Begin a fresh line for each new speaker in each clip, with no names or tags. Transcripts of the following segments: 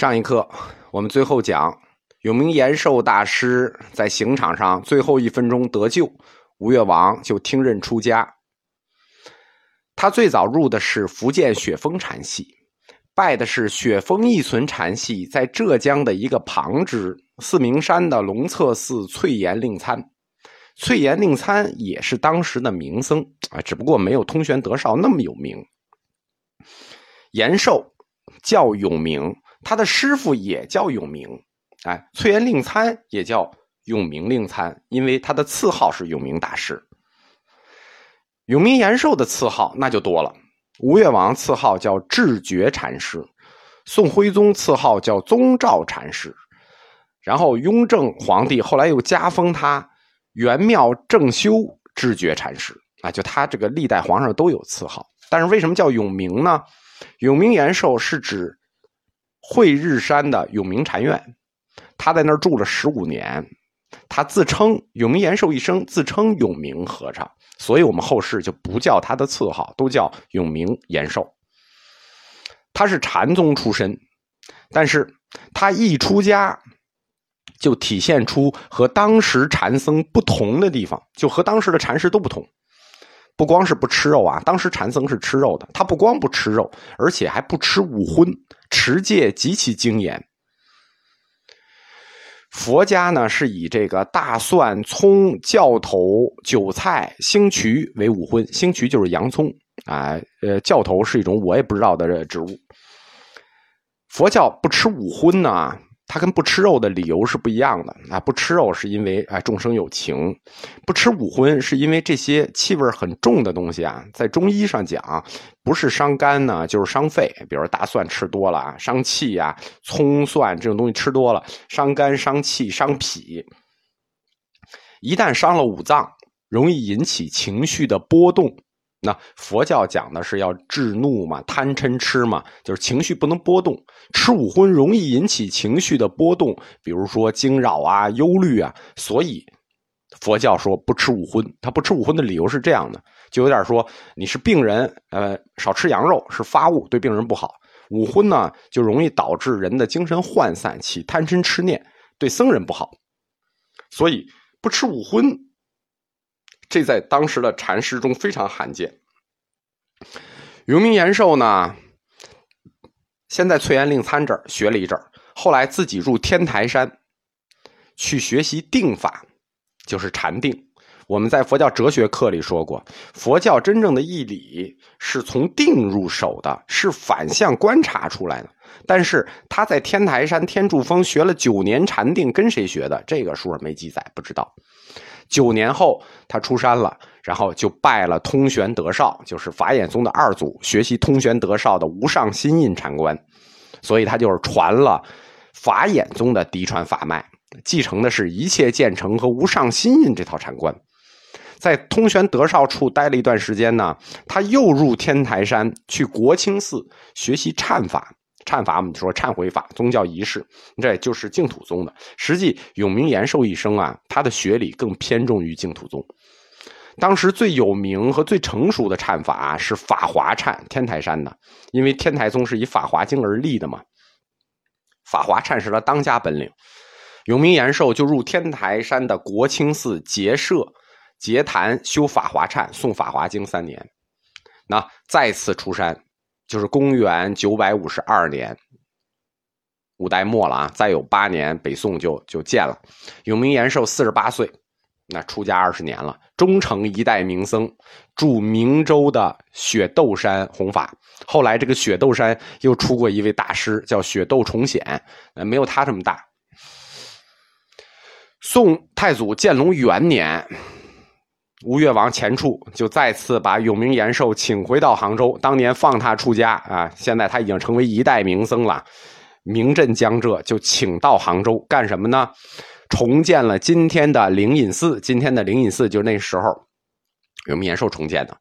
上一课我们最后讲，永明延寿大师在刑场上最后一分钟得救，吴越王就听任出家。他最早入的是福建雪峰禅系，拜的是雪峰一存禅系在浙江的一个旁支四明山的龙策寺翠岩令参。翠岩令参也是当时的名僧啊，只不过没有通玄德绍那么有名。延寿叫永明。他的师傅也叫永明，哎，翠岩令参也叫永明令参，因为他的赐号是永明大师。永明延寿的赐号那就多了，吴越王赐号叫智觉禅师，宋徽宗赐号叫宗照禅师，然后雍正皇帝后来又加封他元妙正修智觉禅师，啊，就他这个历代皇上都有赐号，但是为什么叫永明呢？永明延寿是指。惠日山的永明禅院，他在那儿住了十五年。他自称永明延寿一生自称永明和尚，所以我们后世就不叫他的赐号，都叫永明延寿。他是禅宗出身，但是他一出家就体现出和当时禅僧不同的地方，就和当时的禅师都不同。不光是不吃肉啊，当时禅僧是吃肉的，他不光不吃肉，而且还不吃五荤。持戒极其精严。佛家呢是以这个大蒜、葱、教头、韭菜、星渠为五荤，星渠就是洋葱啊。呃，教头是一种我也不知道的植物。佛教不吃五荤呢。它跟不吃肉的理由是不一样的啊！不吃肉是因为啊众生有情，不吃五荤是因为这些气味很重的东西啊，在中医上讲，不是伤肝呢，就是伤肺。比如大蒜吃多了啊伤气呀；葱蒜这种东西吃多了，伤肝、伤气、伤脾。一旦伤了五脏，容易引起情绪的波动。那佛教讲的是要制怒嘛，贪嗔痴嘛，就是情绪不能波动。吃五荤容易引起情绪的波动，比如说惊扰啊、忧虑啊。所以佛教说不吃五荤，他不吃五荤的理由是这样的，就有点说你是病人，呃，少吃羊肉是发物，对病人不好。五荤呢，就容易导致人的精神涣散，起贪嗔痴念，对僧人不好。所以不吃五荤。这在当时的禅师中非常罕见。永明延寿呢，先在翠岩令参这儿学了一阵后来自己入天台山去学习定法，就是禅定。我们在佛教哲学课里说过，佛教真正的义理是从定入手的，是反向观察出来的。但是他在天台山天柱峰学了九年禅定，跟谁学的？这个书上没记载，不知道。九年后，他出山了，然后就拜了通玄德绍，就是法眼宗的二祖，学习通玄德绍的无上心印禅观，所以他就是传了法眼宗的嫡传法脉，继承的是一切建成和无上心印这套禅观。在通玄德绍处待了一段时间呢，他又入天台山去国清寺学习忏法。忏法，我们说忏悔法，宗教仪式，这就是净土宗的。实际永明延寿一生啊，他的学理更偏重于净土宗。当时最有名和最成熟的忏法是法华忏，天台山的，因为天台宗是以法华经而立的嘛。法华忏是他当家本领。永明延寿就入天台山的国清寺结社结坛修法华忏，诵法华经三年，那再次出山。就是公元九百五十二年，五代末了啊，再有八年，北宋就就建了。永明延寿四十八岁，那出家二十年了，终成一代名僧，住明州的雪窦山弘法。后来这个雪窦山又出过一位大师，叫雪窦重显，呃，没有他这么大。宋太祖建隆元年。吴越王钱俶就再次把永明延寿请回到杭州，当年放他出家啊，现在他已经成为一代名僧了，名震江浙，就请到杭州干什么呢？重建了今天的灵隐寺，今天的灵隐寺就是那时候永明延寿重建的。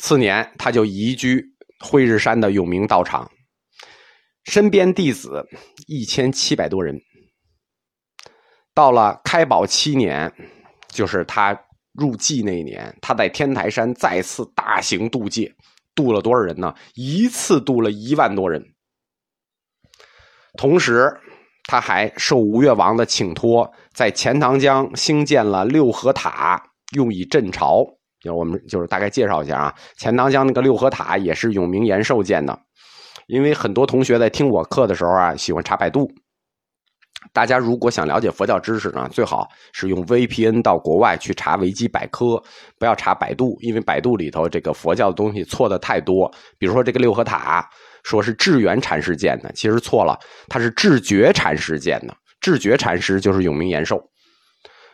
次年，他就移居惠日山的永明道场，身边弟子一千七百多人。到了开宝七年，就是他。入寂那年，他在天台山再次大型渡戒，渡了多少人呢？一次渡了一万多人。同时，他还受吴越王的请托，在钱塘江兴建了六合塔，用以镇潮。就我们就是大概介绍一下啊，钱塘江那个六合塔也是永明延寿建的。因为很多同学在听我课的时候啊，喜欢查百度。大家如果想了解佛教知识呢，最好是用 VPN 到国外去查维基百科，不要查百度，因为百度里头这个佛教的东西错的太多。比如说这个六合塔，说是智源禅师建的，其实错了，他是智觉禅师建的。智觉禅师就是永明延寿。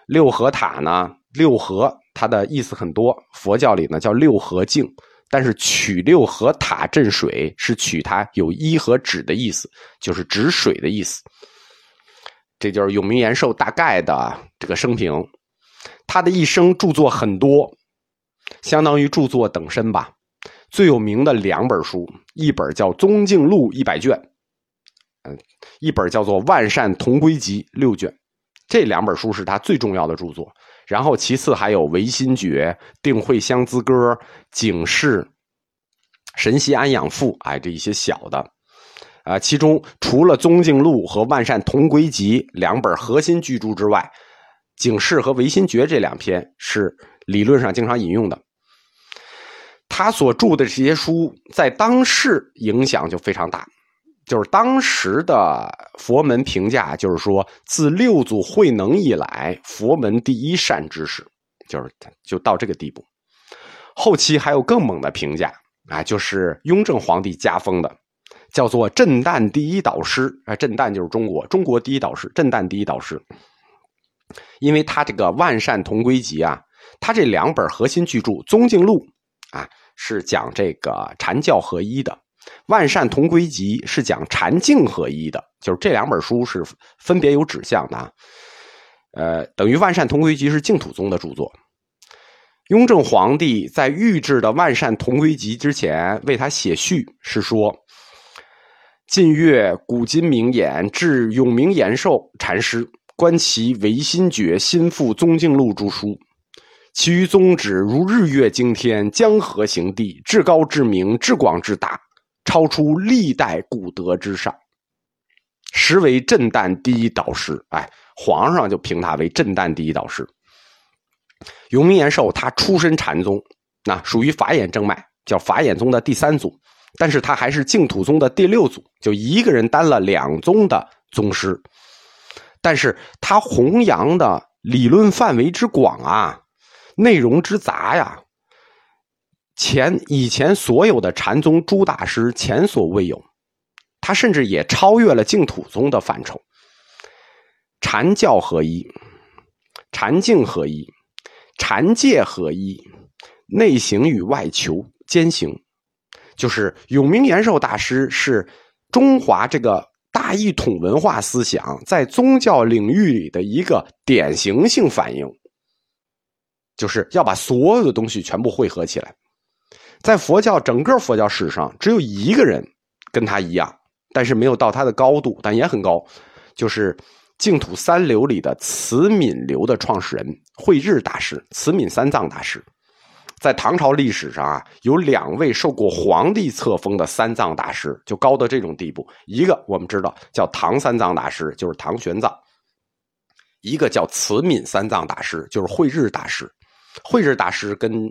六合塔呢，六合它的意思很多，佛教里呢叫六合镜，但是取六合塔镇水是取它有一和止的意思，就是止水的意思。这就是永明延寿大概的这个生平，他的一生著作很多，相当于著作等身吧。最有名的两本书，一本叫《宗敬录》一百卷，嗯，一本叫做《万善同归集》六卷。这两本书是他最重要的著作。然后其次还有《唯心诀》《定慧香资歌》《警示》《神溪安养赋》哎，这一些小的。啊，其中除了《宗敬录》和《万善同归集》两本核心巨著之外，《警示》和《唯心诀》这两篇是理论上经常引用的。他所著的这些书在当世影响就非常大，就是当时的佛门评价，就是说自六祖慧能以来，佛门第一善知识，就是就到这个地步。后期还有更猛的评价啊，就是雍正皇帝加封的。叫做震旦第一导师啊，震旦就是中国，中国第一导师，震旦第一导师。因为他这个《万善同归集》啊，他这两本核心巨著《宗敬录》啊，是讲这个禅教合一的；《万善同归集》是讲禅净合一的。就是这两本书是分别有指向的。呃，等于《万善同归集》是净土宗的著作。雍正皇帝在御制的《万善同归集》之前，为他写序是说。近月古今名言，至永明延寿禅师，观其唯心诀、心腹宗敬录著书，其余宗旨如日月经天、江河行地，至高至明、至广至大，超出历代古德之上，实为震旦第一导师。哎，皇上就评他为震旦第一导师。永明延寿他出身禅宗，那属于法眼正脉，叫法眼宗的第三祖。但是他还是净土宗的第六祖，就一个人担了两宗的宗师。但是他弘扬的理论范围之广啊，内容之杂呀，前以前所有的禅宗诸大师前所未有。他甚至也超越了净土宗的范畴。禅教合一，禅境合一，禅界合一，内行与外求兼行。就是永明延寿大师是中华这个大一统文化思想在宗教领域里的一个典型性反应，就是要把所有的东西全部汇合起来。在佛教整个佛教史上，只有一个人跟他一样，但是没有到他的高度，但也很高，就是净土三流里的慈悯流的创始人慧日大师，慈悯三藏大师。在唐朝历史上啊，有两位受过皇帝册封的三藏大师，就高到这种地步。一个我们知道叫唐三藏大师，就是唐玄奘；一个叫慈悯三藏大师，就是慧日大师。慧日大师跟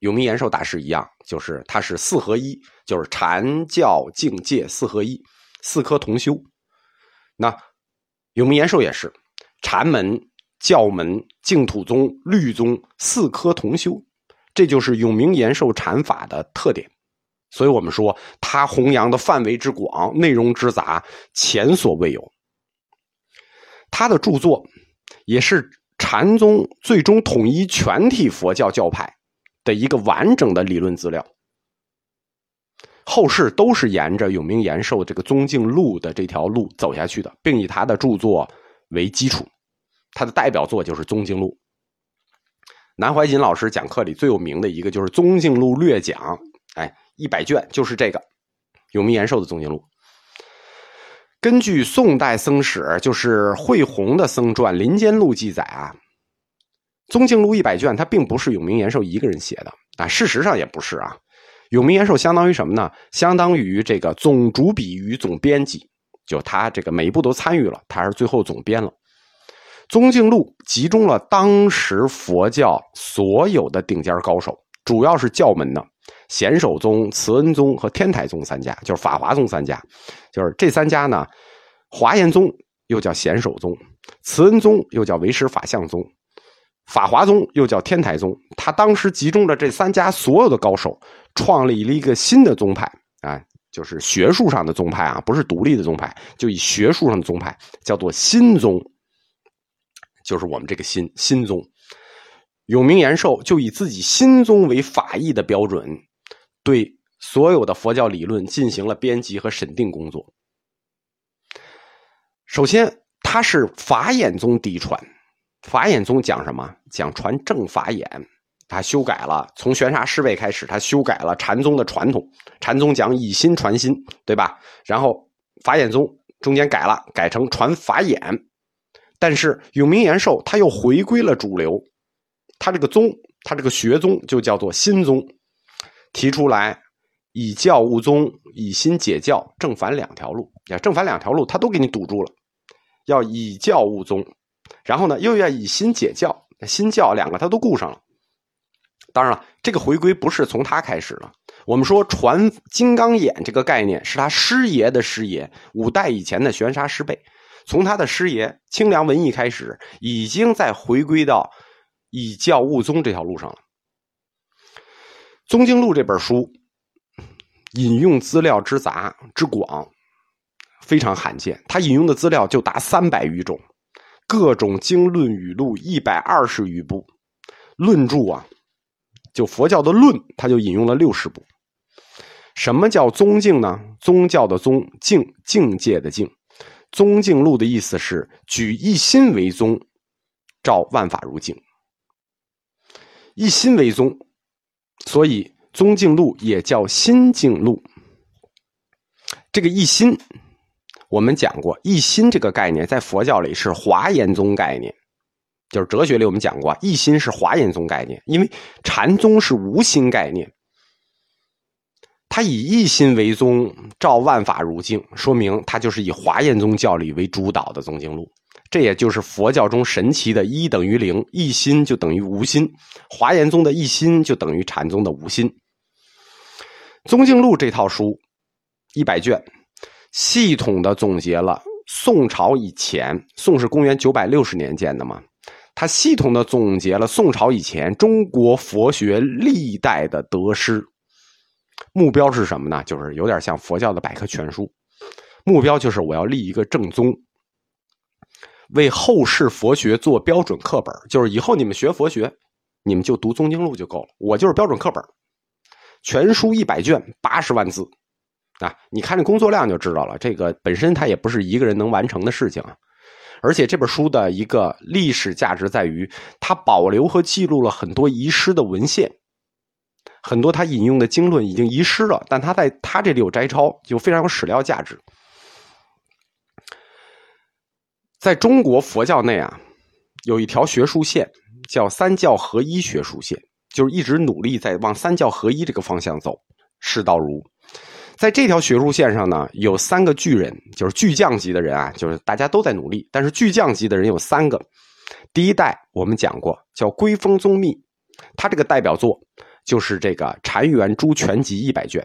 永明延寿大师一样，就是他是四合一，就是禅教境界四合一，四科同修。那永明延寿也是禅门、教门、净土宗、律宗四科同修。这就是永明延寿禅法的特点，所以我们说他弘扬的范围之广，内容之杂，前所未有。他的著作也是禅宗最终统一全体佛教教派的一个完整的理论资料。后世都是沿着永明延寿这个宗敬路的这条路走下去的，并以他的著作为基础。他的代表作就是《宗敬录》。南怀瑾老师讲课里最有名的一个就是《宗敬录略讲》，哎，一百卷就是这个永明延寿的《宗敬录》。根据宋代僧史，就是慧弘的僧传《林间录》记载啊，《宗敬录》一百卷，它并不是永明延寿一个人写的啊，事实上也不是啊。永明延寿相当于什么呢？相当于这个总主笔与总编辑，就他这个每一步都参与了，他是最后总编了。宗敬录集中了当时佛教所有的顶尖高手，主要是教门的显首宗、慈恩宗和天台宗三家，就是法华宗三家，就是这三家呢。华严宗又叫显首宗，慈恩宗又叫唯识法相宗，法华宗又叫天台宗。他当时集中了这三家所有的高手，创立了一个新的宗派啊，就是学术上的宗派啊，不是独立的宗派，就以学术上的宗派叫做新宗。就是我们这个心心宗，永明延寿就以自己心宗为法义的标准，对所有的佛教理论进行了编辑和审定工作。首先，他是法眼宗嫡传，法眼宗讲什么？讲传正法眼，他修改了从玄沙师辈开始，他修改了禅宗的传统。禅宗讲以心传心，对吧？然后法眼宗中间改了，改成传法眼。但是永明延寿他又回归了主流，他这个宗，他这个学宗就叫做心宗，提出来以教悟宗，以心解教，正反两条路。呀，正反两条路他都给你堵住了，要以教悟宗，然后呢又要以心解教，心教两个他都顾上了。当然了，这个回归不是从他开始的。我们说传金刚眼这个概念是他师爷的师爷，五代以前的玄沙师辈。从他的师爷清凉文艺开始，已经在回归到以教悟宗这条路上了。《宗经录》这本书引用资料之杂之广，非常罕见。他引用的资料就达三百余种，各种经论语录一百二十余部，论著啊，就佛教的论，他就引用了六十部。什么叫宗敬呢？宗教的宗，境境界的境。宗敬录的意思是举一心为宗，照万法如镜。一心为宗，所以宗敬录也叫心敬录。这个一心，我们讲过，一心这个概念在佛教里是华严宗概念，就是哲学里我们讲过，一心是华严宗概念，因为禅宗是无心概念。他以一心为宗，照万法如镜，说明他就是以华严宗教理为主导的宗经录。这也就是佛教中神奇的一等于零，一心就等于无心。华严宗的一心就等于禅宗的无心。宗经录这套书一百卷，系统的总结了宋朝以前，宋是公元九百六十年建的嘛？他系统的总结了宋朝以前中国佛学历代的得失。目标是什么呢？就是有点像佛教的百科全书。目标就是我要立一个正宗，为后世佛学做标准课本。就是以后你们学佛学，你们就读《宗经录》就够了。我就是标准课本，全书一百卷，八十万字啊！你看这工作量就知道了。这个本身它也不是一个人能完成的事情啊。而且这本书的一个历史价值在于，它保留和记录了很多遗失的文献。很多他引用的经论已经遗失了，但他在他这里有摘抄，就非常有史料价值。在中国佛教内啊，有一条学术线叫三教合一学术线，就是一直努力在往三教合一这个方向走。释道如在这条学术线上呢，有三个巨人，就是巨匠级的人啊，就是大家都在努力，但是巨匠级的人有三个。第一代我们讲过，叫归峰宗密，他这个代表作。就是这个《禅园诸全集》一百卷，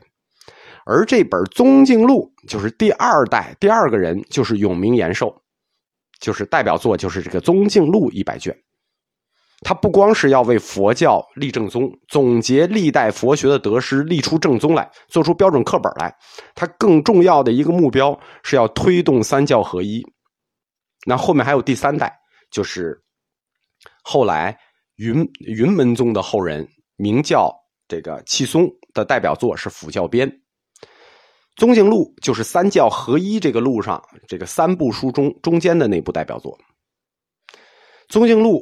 而这本《宗敬录》就是第二代第二个人，就是永明延寿，就是代表作，就是这个《宗敬录》一百卷。他不光是要为佛教立正宗，总结历代佛学的得失，立出正宗来，做出标准课本来。他更重要的一个目标是要推动三教合一。那后面还有第三代，就是后来云云门宗的后人。名叫这个契松的代表作是《辅教编》，《宗敬录》就是三教合一这个路上这个三部书中中间的那部代表作。《宗敬录》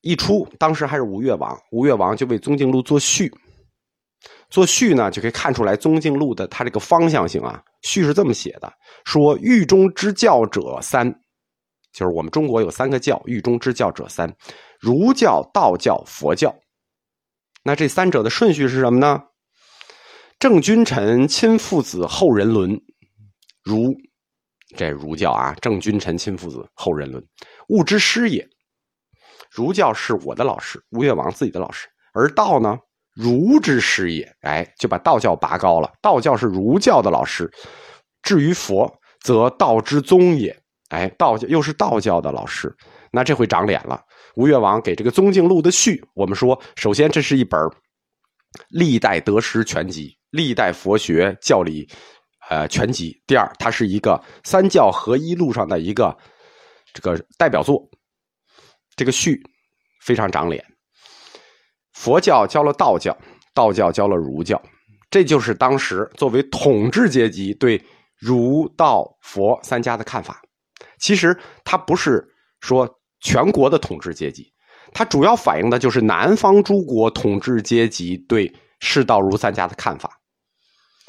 一出，当时还是吴越王，吴越王就为《宗敬录》做序。做序呢，就可以看出来《宗敬录》的它这个方向性啊。序是这么写的：说狱中之教者三，就是我们中国有三个教，狱中之教者三，儒教、道教、佛教。那这三者的顺序是什么呢？正君臣亲父子后人伦，儒这儒教啊，正君臣亲父子后人伦，物之师也。儒教是我的老师，吴越王自己的老师，而道呢，儒之师也。哎，就把道教拔高了，道教是儒教的老师。至于佛，则道之宗也。哎，道教又是道教的老师，那这回长脸了。吴越王给这个《宗敬录》的序，我们说，首先这是一本历代得失全集，历代佛学教理。呃，全集。第二，它是一个三教合一路上的一个这个代表作。这个序非常长脸。佛教教了道教，道教教了儒教，这就是当时作为统治阶级对儒道佛三家的看法。其实他不是说全国的统治阶级，它主要反映的就是南方诸国统治阶级对世道如三家的看法。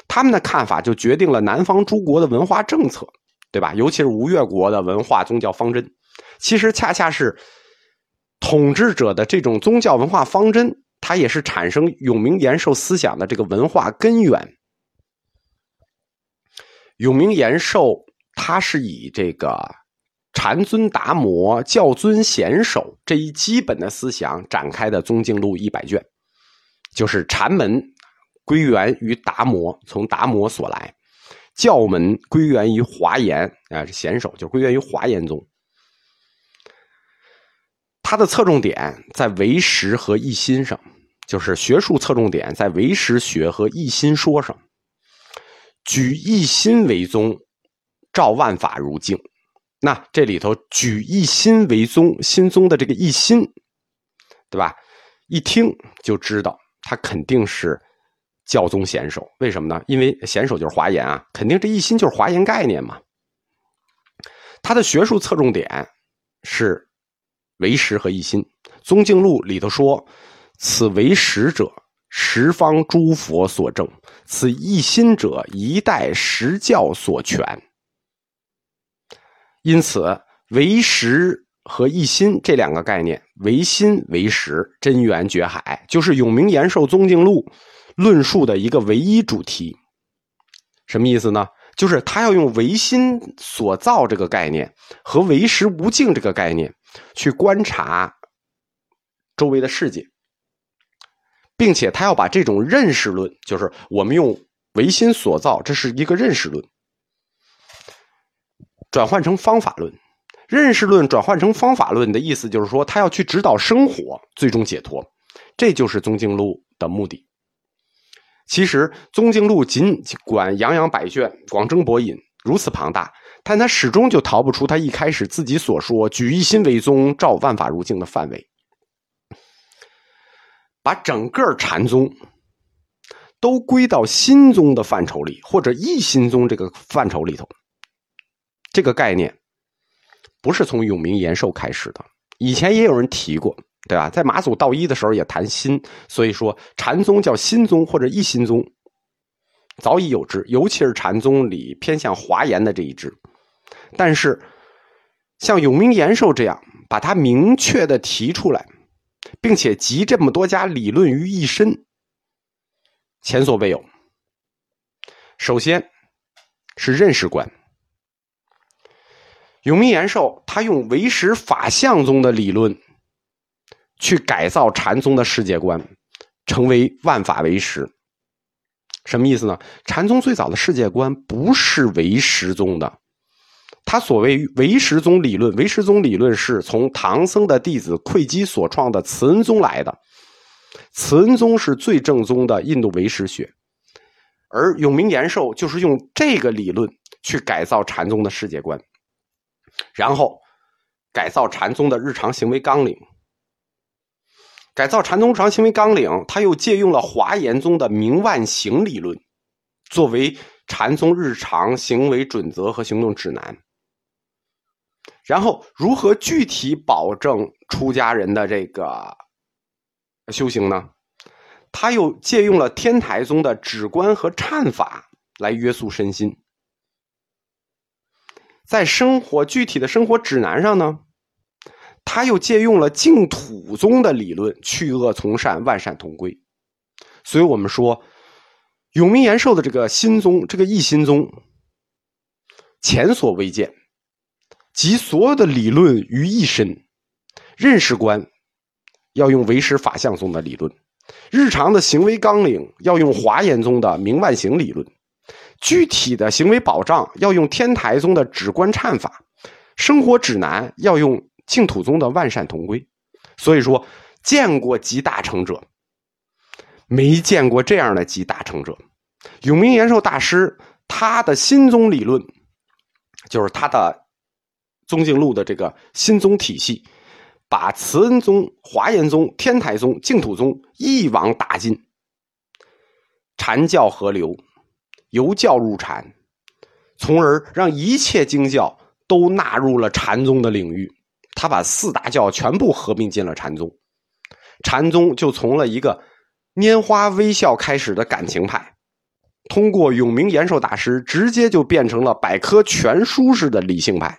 他们的看法就决定了南方诸国的文化政策，对吧？尤其是吴越国的文化宗教方针，其实恰恰是统治者的这种宗教文化方针，它也是产生永明延寿思想的这个文化根源。永明延寿，他是以这个禅尊达摩、教尊贤守这一基本的思想展开的《宗敬录》一百卷，就是禅门。归源于达摩，从达摩所来；教门归源于华严，啊，是贤首，就归源于华严宗。它的侧重点在唯识和一心上，就是学术侧重点在唯识学和一心说上。举一心为宗，照万法如镜。那这里头举一心为宗，心宗的这个一心，对吧？一听就知道，他肯定是。教宗贤首，为什么呢？因为贤首就是华严啊，肯定这一心就是华严概念嘛。他的学术侧重点是唯识和一心。宗敬录里头说：“此唯识者，十方诸佛所证；此一心者，一代十教所全。”因此，唯识和一心这两个概念，唯心唯识，真元觉海，就是永明延寿宗敬录。论述的一个唯一主题，什么意思呢？就是他要用唯心所造这个概念和唯识无境这个概念去观察周围的世界，并且他要把这种认识论，就是我们用唯心所造，这是一个认识论，转换成方法论。认识论转换成方法论的意思，就是说他要去指导生活，最终解脱。这就是宗敬录的目的。其实《宗经录》尽管洋洋百卷、广征博引，如此庞大，但他始终就逃不出他一开始自己所说“举一心为宗，照万法如镜”的范围，把整个禅宗都归到心宗的范畴里，或者一心宗这个范畴里头。这个概念不是从永明延寿开始的，以前也有人提过。对吧？在马祖道一的时候也谈心，所以说禅宗叫心宗或者一心宗，早已有之。尤其是禅宗里偏向华严的这一支，但是像永明延寿这样把它明确的提出来，并且集这么多家理论于一身，前所未有。首先是认识观，永明延寿他用唯识法相宗的理论。去改造禅宗的世界观，成为万法唯识，什么意思呢？禅宗最早的世界观不是唯识宗的，他所谓唯识宗理论，唯识宗理论是从唐僧的弟子慧基所创的慈恩宗来的，慈恩宗是最正宗的印度唯识学，而永明延寿就是用这个理论去改造禅宗的世界观，然后改造禅宗的日常行为纲领。改造禅宗日常行为纲领，他又借用了华严宗的明万行理论，作为禅宗日常行为准则和行动指南。然后，如何具体保证出家人的这个修行呢？他又借用了天台宗的止观和忏法来约束身心。在生活具体的生活指南上呢？他又借用了净土宗的理论，去恶从善，万善同归。所以我们说，永明延寿的这个新宗，这个一心宗，前所未见，集所有的理论于一身。认识观要用唯识法相宗的理论，日常的行为纲领要用华严宗的明万行理论，具体的行为保障要用天台宗的止观忏法，生活指南要用净土宗的万善同归。所以说，见过集大成者，没见过这样的集大成者。永明延寿大师他的心宗理论，就是他的宗敬录的这个心宗体系。把慈恩宗、华严宗、天台宗、净土宗一网打尽，禅教合流，由教入禅，从而让一切经教都纳入了禅宗的领域。他把四大教全部合并进了禅宗，禅宗就从了一个拈花微笑开始的感情派，通过永明延寿大师，直接就变成了百科全书式的理性派。